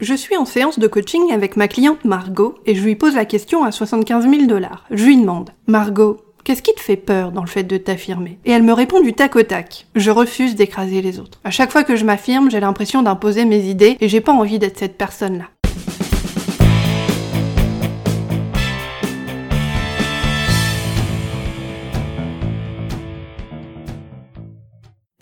Je suis en séance de coaching avec ma cliente Margot et je lui pose la question à 75 000 dollars. Je lui demande, Margot, Qu'est-ce qui te fait peur dans le fait de t'affirmer? Et elle me répond du tac au tac. Je refuse d'écraser les autres. À chaque fois que je m'affirme, j'ai l'impression d'imposer mes idées et j'ai pas envie d'être cette personne-là.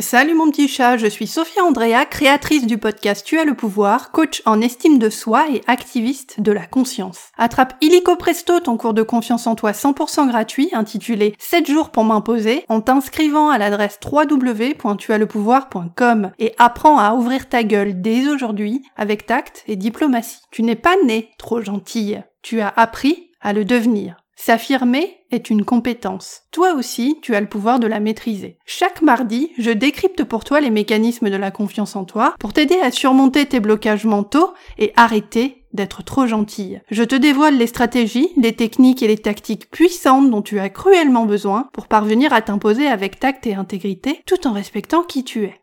Salut mon petit chat, je suis Sophia Andrea, créatrice du podcast Tu as le pouvoir, coach en estime de soi et activiste de la conscience. Attrape illico presto ton cours de confiance en toi 100% gratuit intitulé 7 jours pour m'imposer en t'inscrivant à l'adresse www.tuaslepouvoir.com et apprends à ouvrir ta gueule dès aujourd'hui avec tact et diplomatie. Tu n'es pas né trop gentille, tu as appris à le devenir. S'affirmer est une compétence. Toi aussi, tu as le pouvoir de la maîtriser. Chaque mardi, je décrypte pour toi les mécanismes de la confiance en toi pour t'aider à surmonter tes blocages mentaux et arrêter d'être trop gentille. Je te dévoile les stratégies, les techniques et les tactiques puissantes dont tu as cruellement besoin pour parvenir à t'imposer avec tact et intégrité tout en respectant qui tu es.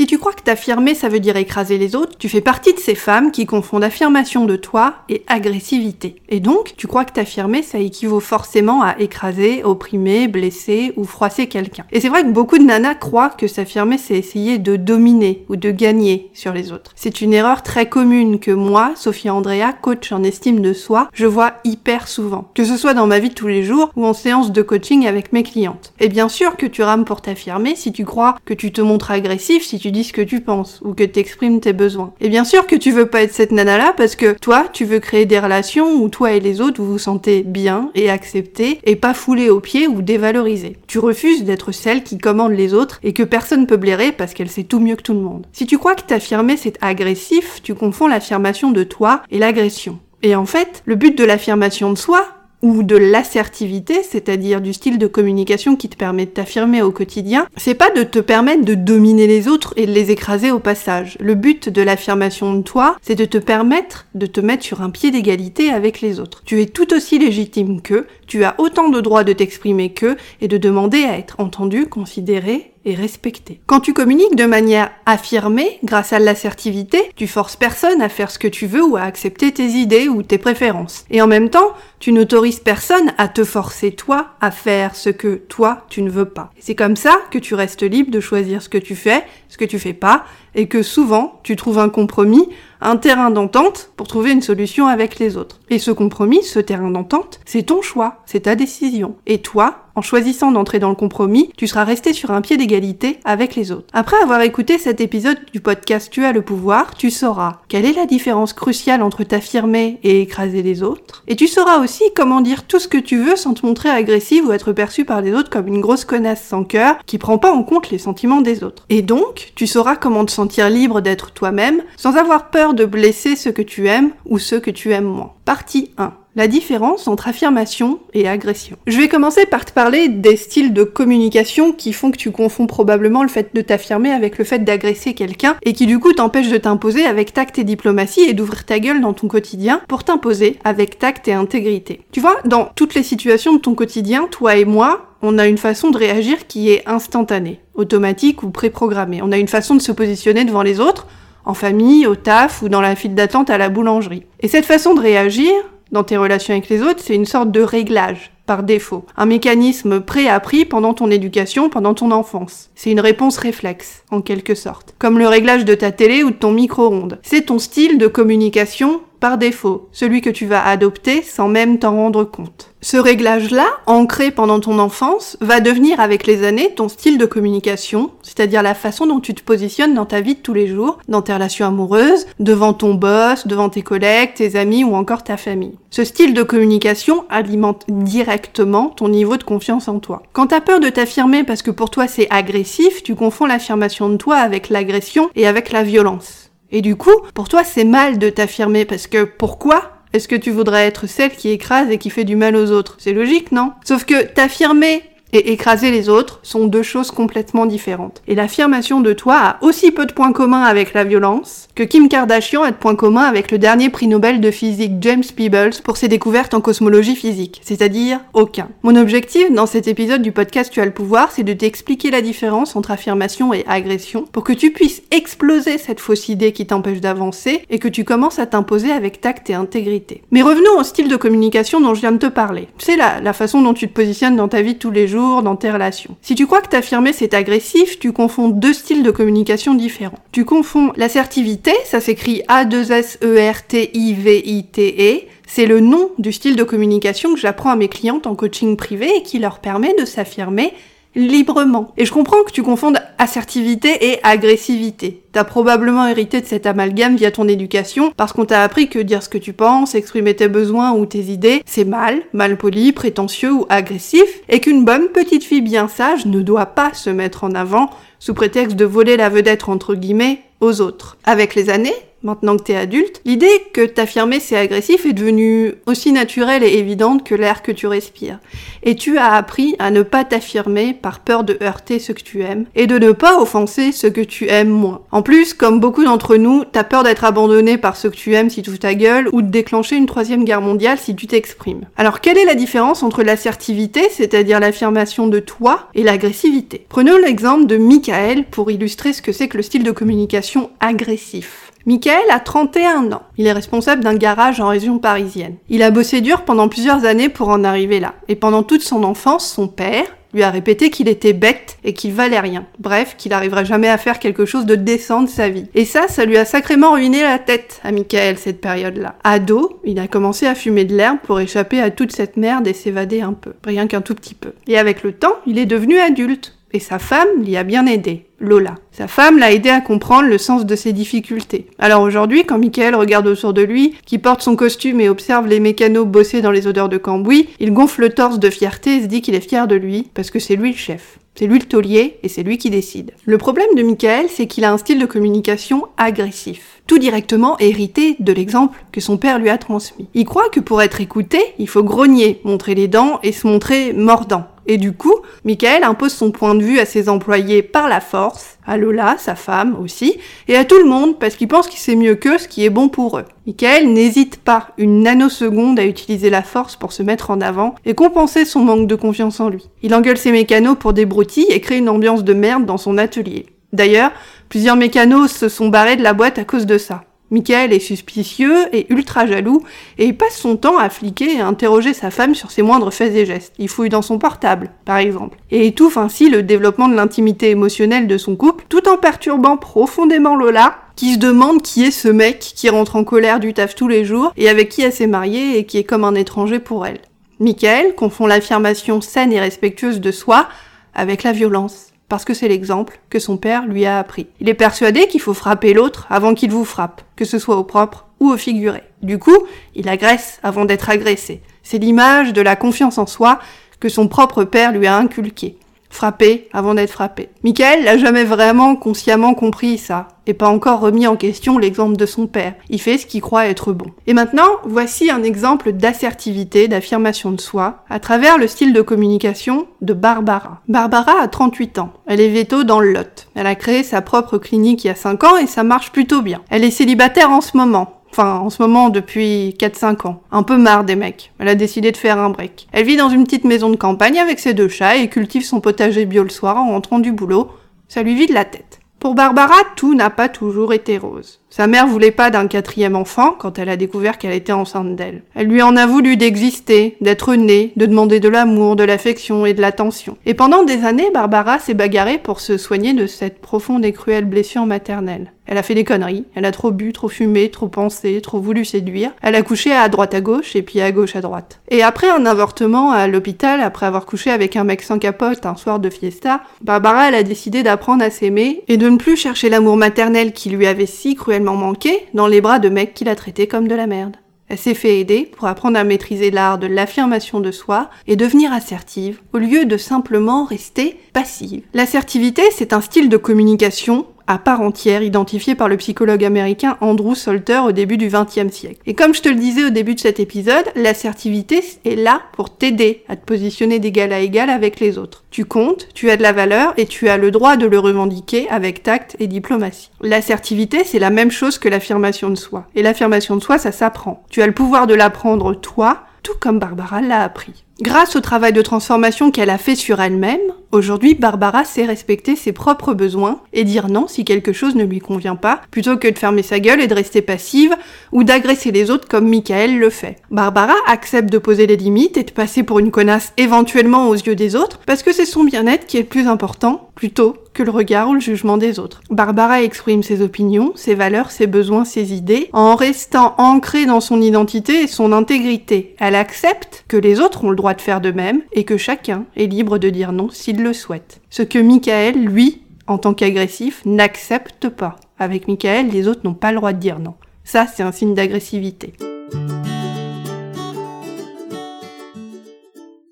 Si tu crois que t'affirmer ça veut dire écraser les autres, tu fais partie de ces femmes qui confondent affirmation de toi et agressivité. Et donc, tu crois que t'affirmer ça équivaut forcément à écraser, opprimer, blesser ou froisser quelqu'un. Et c'est vrai que beaucoup de nanas croient que s'affirmer c'est essayer de dominer ou de gagner sur les autres. C'est une erreur très commune que moi, Sophie Andrea, coach en estime de soi, je vois hyper souvent. Que ce soit dans ma vie de tous les jours ou en séance de coaching avec mes clientes. Et bien sûr que tu rames pour t'affirmer si tu crois que tu te montres agressif, si tu dis ce que tu penses ou que t'exprimes tes besoins. Et bien sûr que tu veux pas être cette nana-là parce que toi, tu veux créer des relations où toi et les autres vous vous sentez bien et acceptés et pas foulés aux pieds ou dévalorisés. Tu refuses d'être celle qui commande les autres et que personne peut blairer parce qu'elle sait tout mieux que tout le monde. Si tu crois que t'affirmer c'est agressif, tu confonds l'affirmation de toi et l'agression. Et en fait, le but de l'affirmation de soi, ou de l'assertivité, c'est-à-dire du style de communication qui te permet de t'affirmer au quotidien, c'est pas de te permettre de dominer les autres et de les écraser au passage. Le but de l'affirmation de toi, c'est de te permettre de te mettre sur un pied d'égalité avec les autres. Tu es tout aussi légitime qu'eux, tu as autant de droits de t'exprimer qu'eux et de demander à être entendu, considéré et respecté. Quand tu communiques de manière affirmée, grâce à l'assertivité, tu forces personne à faire ce que tu veux ou à accepter tes idées ou tes préférences. Et en même temps, tu n'autorises personne à te forcer toi à faire ce que toi tu ne veux pas. C'est comme ça que tu restes libre de choisir ce que tu fais, ce que tu fais pas, et que souvent tu trouves un compromis un terrain d'entente pour trouver une solution avec les autres. Et ce compromis, ce terrain d'entente, c'est ton choix, c'est ta décision. Et toi, en choisissant d'entrer dans le compromis, tu seras resté sur un pied d'égalité avec les autres. Après avoir écouté cet épisode du podcast Tu as le pouvoir, tu sauras quelle est la différence cruciale entre t'affirmer et écraser les autres. Et tu sauras aussi comment dire tout ce que tu veux sans te montrer agressive ou être perçue par les autres comme une grosse connasse sans cœur qui prend pas en compte les sentiments des autres. Et donc, tu sauras comment te sentir libre d'être toi-même sans avoir peur de blesser ceux que tu aimes ou ceux que tu aimes moins. Partie 1. La différence entre affirmation et agression. Je vais commencer par te parler des styles de communication qui font que tu confonds probablement le fait de t'affirmer avec le fait d'agresser quelqu'un et qui du coup t'empêchent de t'imposer avec tact et diplomatie et d'ouvrir ta gueule dans ton quotidien pour t'imposer avec tact et intégrité. Tu vois, dans toutes les situations de ton quotidien, toi et moi, on a une façon de réagir qui est instantanée, automatique ou préprogrammée. On a une façon de se positionner devant les autres en famille, au taf ou dans la file d'attente à la boulangerie. Et cette façon de réagir, dans tes relations avec les autres, c'est une sorte de réglage par défaut, un mécanisme préappris pendant ton éducation, pendant ton enfance. C'est une réponse réflexe, en quelque sorte, comme le réglage de ta télé ou de ton micro-ondes. C'est ton style de communication par défaut, celui que tu vas adopter sans même t'en rendre compte. Ce réglage-là, ancré pendant ton enfance, va devenir avec les années ton style de communication, c'est-à-dire la façon dont tu te positionnes dans ta vie de tous les jours, dans tes relations amoureuses, devant ton boss, devant tes collègues, tes amis ou encore ta famille. Ce style de communication alimente directement ton niveau de confiance en toi. Quand t'as peur de t'affirmer parce que pour toi c'est agressif, tu confonds l'affirmation de toi avec l'agression et avec la violence. Et du coup, pour toi, c'est mal de t'affirmer parce que pourquoi est-ce que tu voudrais être celle qui écrase et qui fait du mal aux autres? C'est logique, non? Sauf que t'affirmer et écraser les autres sont deux choses complètement différentes. Et l'affirmation de toi a aussi peu de points communs avec la violence que Kim Kardashian a de points communs avec le dernier prix Nobel de physique James Peebles pour ses découvertes en cosmologie physique, c'est-à-dire aucun. Mon objectif dans cet épisode du podcast Tu as le pouvoir, c'est de t'expliquer la différence entre affirmation et agression pour que tu puisses exploser cette fausse idée qui t'empêche d'avancer et que tu commences à t'imposer avec tact et intégrité. Mais revenons au style de communication dont je viens de te parler. C'est la, la façon dont tu te positionnes dans ta vie tous les jours dans tes relations. Si tu crois que t'affirmer c'est agressif, tu confonds deux styles de communication différents. Tu confonds l'assertivité, ça s'écrit A2S-E-R-T-I-V-I-T-E, c'est le nom du style de communication que j'apprends à mes clientes en coaching privé et qui leur permet de s'affirmer librement. Et je comprends que tu confondes assertivité et agressivité. T'as probablement hérité de cet amalgame via ton éducation parce qu'on t'a appris que dire ce que tu penses, exprimer tes besoins ou tes idées, c'est mal, mal poli, prétentieux ou agressif, et qu'une bonne petite fille bien sage ne doit pas se mettre en avant sous prétexte de voler la vedette entre guillemets aux autres. Avec les années, maintenant que t'es adulte, l'idée que t'affirmer c'est agressif est devenue aussi naturelle et évidente que l'air que tu respires. Et tu as appris à ne pas t'affirmer par peur de heurter ce que tu aimes et de ne pas offenser ce que tu aimes moins. En plus, comme beaucoup d'entre nous, t'as peur d'être abandonné par ce que tu aimes si tu ta gueule ou de déclencher une troisième guerre mondiale si tu t'exprimes. Alors quelle est la différence entre l'assertivité, c'est-à-dire l'affirmation de toi, et l'agressivité? Prenons l'exemple de Michael pour illustrer ce que c'est que le style de communication agressif. Michael a 31 ans. Il est responsable d'un garage en région parisienne. Il a bossé dur pendant plusieurs années pour en arriver là. Et pendant toute son enfance, son père lui a répété qu'il était bête et qu'il valait rien. Bref, qu'il n'arriverait jamais à faire quelque chose de décent de sa vie. Et ça, ça lui a sacrément ruiné la tête à Michael cette période-là. Ado, il a commencé à fumer de l'herbe pour échapper à toute cette merde et s'évader un peu. Rien qu'un tout petit peu. Et avec le temps, il est devenu adulte. Et sa femme l'y a bien aidé. Lola. Sa femme l'a aidé à comprendre le sens de ses difficultés. Alors aujourd'hui, quand Michael regarde autour de lui, qui porte son costume et observe les mécanos bosser dans les odeurs de cambouis, il gonfle le torse de fierté et se dit qu'il est fier de lui, parce que c'est lui le chef. C'est lui le taulier et c'est lui qui décide. Le problème de Michael, c'est qu'il a un style de communication agressif, tout directement hérité de l'exemple que son père lui a transmis. Il croit que pour être écouté, il faut grogner, montrer les dents et se montrer mordant. Et du coup, Michael impose son point de vue à ses employés par la force, à Lola, sa femme aussi, et à tout le monde parce qu'il pense qu'il sait mieux qu'eux ce qui est bon pour eux. Michael n'hésite pas une nanoseconde à utiliser la force pour se mettre en avant et compenser son manque de confiance en lui. Il engueule ses mécanos pour des broutilles et crée une ambiance de merde dans son atelier. D'ailleurs, plusieurs mécanos se sont barrés de la boîte à cause de ça. Michael est suspicieux et ultra jaloux, et il passe son temps à fliquer et interroger sa femme sur ses moindres faits et gestes. Il fouille dans son portable, par exemple, et étouffe ainsi le développement de l'intimité émotionnelle de son couple, tout en perturbant profondément Lola, qui se demande qui est ce mec qui rentre en colère du taf tous les jours, et avec qui elle s'est mariée et qui est comme un étranger pour elle. Michael confond l'affirmation saine et respectueuse de soi avec la violence parce que c'est l'exemple que son père lui a appris. Il est persuadé qu'il faut frapper l'autre avant qu'il vous frappe, que ce soit au propre ou au figuré. Du coup, il agresse avant d'être agressé. C'est l'image de la confiance en soi que son propre père lui a inculquée frapper avant d'être frappé. Michael n'a jamais vraiment consciemment compris ça, et pas encore remis en question l'exemple de son père. Il fait ce qu'il croit être bon. Et maintenant, voici un exemple d'assertivité, d'affirmation de soi, à travers le style de communication de Barbara. Barbara a 38 ans. Elle est veto dans le Lot. Elle a créé sa propre clinique il y a 5 ans et ça marche plutôt bien. Elle est célibataire en ce moment. Enfin, en ce moment, depuis 4-5 ans. Un peu marre des mecs. Elle a décidé de faire un break. Elle vit dans une petite maison de campagne avec ses deux chats et cultive son potager bio le soir en rentrant du boulot. Ça lui vide la tête. Pour Barbara, tout n'a pas toujours été rose. Sa mère voulait pas d'un quatrième enfant quand elle a découvert qu'elle était enceinte d'elle. Elle lui en a voulu d'exister, d'être née, de demander de l'amour, de l'affection et de l'attention. Et pendant des années, Barbara s'est bagarrée pour se soigner de cette profonde et cruelle blessure maternelle. Elle a fait des conneries, elle a trop bu, trop fumé, trop pensé, trop voulu séduire. Elle a couché à droite à gauche et puis à gauche à droite. Et après un avortement à l'hôpital, après avoir couché avec un mec sans capote un soir de fiesta, Barbara elle a décidé d'apprendre à s'aimer et de ne plus chercher l'amour maternel qui lui avait si cruellement manqué dans les bras de mecs qui la traitaient comme de la merde. Elle s'est fait aider pour apprendre à maîtriser l'art de l'affirmation de soi et devenir assertive au lieu de simplement rester passive. L'assertivité, c'est un style de communication à part entière identifiée par le psychologue américain Andrew Salter au début du XXe siècle. Et comme je te le disais au début de cet épisode, l'assertivité est là pour t'aider à te positionner d'égal à égal avec les autres. Tu comptes, tu as de la valeur et tu as le droit de le revendiquer avec tact et diplomatie. L'assertivité, c'est la même chose que l'affirmation de soi. Et l'affirmation de soi, ça s'apprend. Tu as le pouvoir de l'apprendre toi, tout comme Barbara l'a appris. Grâce au travail de transformation qu'elle a fait sur elle-même, aujourd'hui Barbara sait respecter ses propres besoins et dire non si quelque chose ne lui convient pas, plutôt que de fermer sa gueule et de rester passive ou d'agresser les autres comme Michael le fait. Barbara accepte de poser les limites et de passer pour une connasse éventuellement aux yeux des autres parce que c'est son bien-être qui est le plus important plutôt le regard ou le jugement des autres. Barbara exprime ses opinions, ses valeurs, ses besoins, ses idées en restant ancrée dans son identité et son intégrité. Elle accepte que les autres ont le droit de faire de même et que chacun est libre de dire non s'il le souhaite. Ce que Michael, lui, en tant qu'agressif, n'accepte pas. Avec Michael, les autres n'ont pas le droit de dire non. Ça, c'est un signe d'agressivité.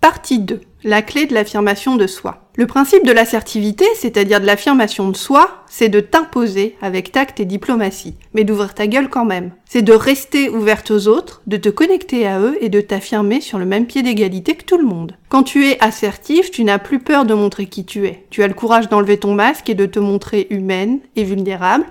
Partie 2. La clé de l'affirmation de soi. Le principe de l'assertivité, c'est-à-dire de l'affirmation de soi, c'est de t'imposer avec tact et diplomatie, mais d'ouvrir ta gueule quand même. C'est de rester ouverte aux autres, de te connecter à eux et de t'affirmer sur le même pied d'égalité que tout le monde. Quand tu es assertif, tu n'as plus peur de montrer qui tu es. Tu as le courage d'enlever ton masque et de te montrer humaine et vulnérable,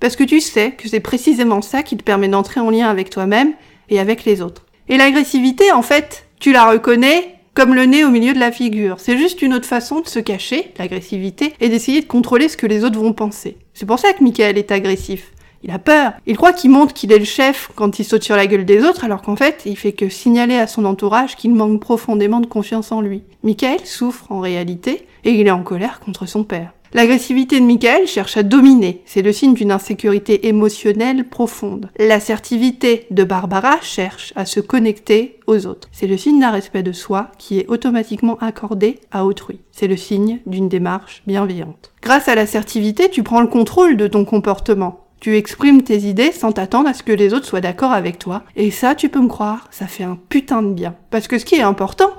parce que tu sais que c'est précisément ça qui te permet d'entrer en lien avec toi-même et avec les autres. Et l'agressivité, en fait, tu la reconnais comme le nez au milieu de la figure. C'est juste une autre façon de se cacher, l'agressivité, et d'essayer de contrôler ce que les autres vont penser. C'est pour ça que Michael est agressif. Il a peur. Il croit qu'il montre qu'il est le chef quand il saute sur la gueule des autres, alors qu'en fait, il fait que signaler à son entourage qu'il manque profondément de confiance en lui. Michael souffre en réalité, et il est en colère contre son père. L'agressivité de Michael cherche à dominer, c'est le signe d'une insécurité émotionnelle profonde. L'assertivité de Barbara cherche à se connecter aux autres. C'est le signe d'un respect de soi qui est automatiquement accordé à autrui. C'est le signe d'une démarche bienveillante. Grâce à l'assertivité, tu prends le contrôle de ton comportement. Tu exprimes tes idées sans t'attendre à ce que les autres soient d'accord avec toi. Et ça, tu peux me croire, ça fait un putain de bien. Parce que ce qui est important,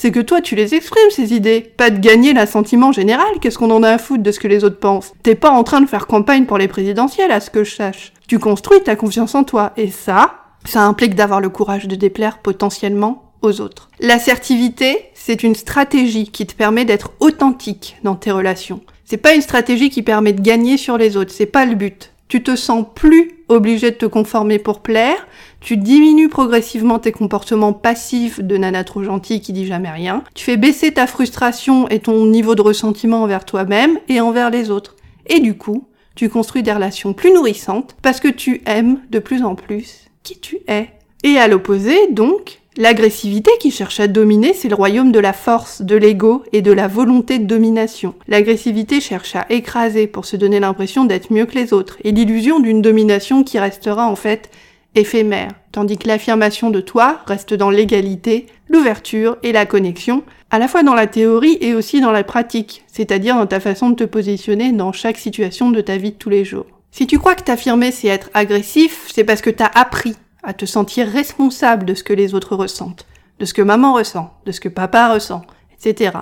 c'est que toi tu les exprimes ces idées, pas de gagner l'assentiment général, qu'est-ce qu'on en a à foutre de ce que les autres pensent? T'es pas en train de faire campagne pour les présidentielles à ce que je sache. Tu construis ta confiance en toi, et ça, ça implique d'avoir le courage de déplaire potentiellement aux autres. L'assertivité, c'est une stratégie qui te permet d'être authentique dans tes relations. C'est pas une stratégie qui permet de gagner sur les autres, c'est pas le but. Tu te sens plus obligé de te conformer pour plaire, tu diminues progressivement tes comportements passifs de nana trop gentille qui dit jamais rien. Tu fais baisser ta frustration et ton niveau de ressentiment envers toi-même et envers les autres. Et du coup, tu construis des relations plus nourrissantes parce que tu aimes de plus en plus qui tu es. Et à l'opposé, donc, L'agressivité qui cherche à dominer, c'est le royaume de la force, de l'ego et de la volonté de domination. L'agressivité cherche à écraser pour se donner l'impression d'être mieux que les autres, et l'illusion d'une domination qui restera en fait éphémère, tandis que l'affirmation de toi reste dans l'égalité, l'ouverture et la connexion, à la fois dans la théorie et aussi dans la pratique, c'est-à-dire dans ta façon de te positionner dans chaque situation de ta vie de tous les jours. Si tu crois que t'affirmer c'est être agressif, c'est parce que t'as appris à te sentir responsable de ce que les autres ressentent, de ce que maman ressent, de ce que papa ressent, etc.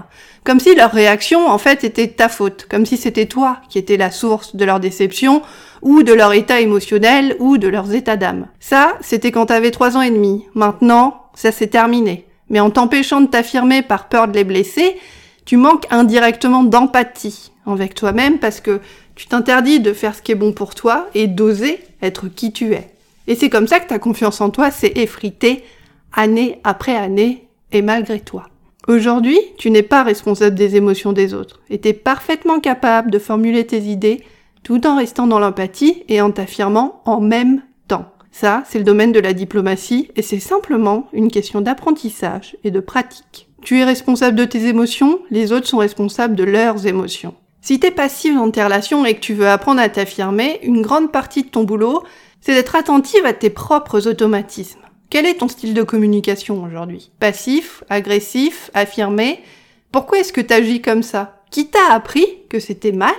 Comme si leur réaction, en fait, était ta faute, comme si c'était toi qui étais la source de leur déception, ou de leur état émotionnel, ou de leurs états d'âme. Ça, c'était quand t'avais trois ans et demi. Maintenant, ça s'est terminé. Mais en t'empêchant de t'affirmer par peur de les blesser, tu manques indirectement d'empathie avec toi-même parce que tu t'interdis de faire ce qui est bon pour toi et d'oser être qui tu es. Et c'est comme ça que ta confiance en toi s'est effritée année après année et malgré toi. Aujourd'hui, tu n'es pas responsable des émotions des autres et es parfaitement capable de formuler tes idées tout en restant dans l'empathie et en t'affirmant en même temps. Ça, c'est le domaine de la diplomatie et c'est simplement une question d'apprentissage et de pratique. Tu es responsable de tes émotions, les autres sont responsables de leurs émotions. Si t'es passive dans tes relations et que tu veux apprendre à t'affirmer, une grande partie de ton boulot, c'est d'être attentive à tes propres automatismes. Quel est ton style de communication aujourd'hui? Passif, agressif, affirmé? Pourquoi est-ce que t'agis comme ça? Qui t'a appris que c'était mal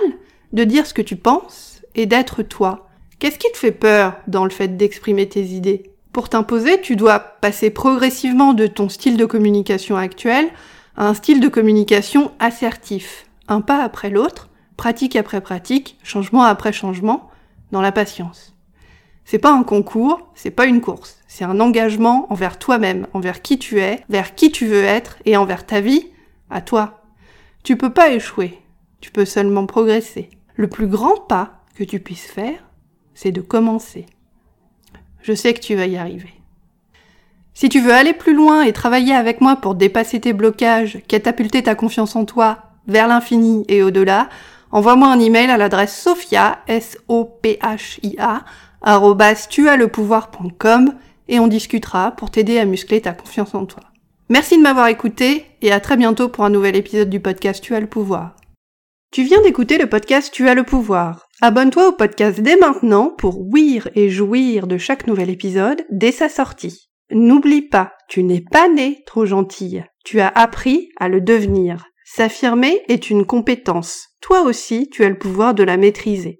de dire ce que tu penses et d'être toi? Qu'est-ce qui te fait peur dans le fait d'exprimer tes idées? Pour t'imposer, tu dois passer progressivement de ton style de communication actuel à un style de communication assertif, un pas après l'autre, pratique après pratique, changement après changement, dans la patience. C'est pas un concours, c'est pas une course, c'est un engagement envers toi-même, envers qui tu es, vers qui tu veux être et envers ta vie, à toi. Tu peux pas échouer, tu peux seulement progresser. Le plus grand pas que tu puisses faire, c'est de commencer. Je sais que tu vas y arriver. Si tu veux aller plus loin et travailler avec moi pour dépasser tes blocages, catapulter ta confiance en toi vers l'infini et au-delà, envoie-moi un email à l'adresse sophia, S-O-P-H-I-A, tualePouvoir.com et on discutera pour t'aider à muscler ta confiance en toi. Merci de m'avoir écouté et à très bientôt pour un nouvel épisode du podcast Tu as le pouvoir. Tu viens d'écouter le podcast Tu as le pouvoir. Abonne-toi au podcast dès maintenant pour ouïr et jouir de chaque nouvel épisode dès sa sortie. N'oublie pas, tu n'es pas né trop gentille. Tu as appris à le devenir. S'affirmer est une compétence. Toi aussi, tu as le pouvoir de la maîtriser.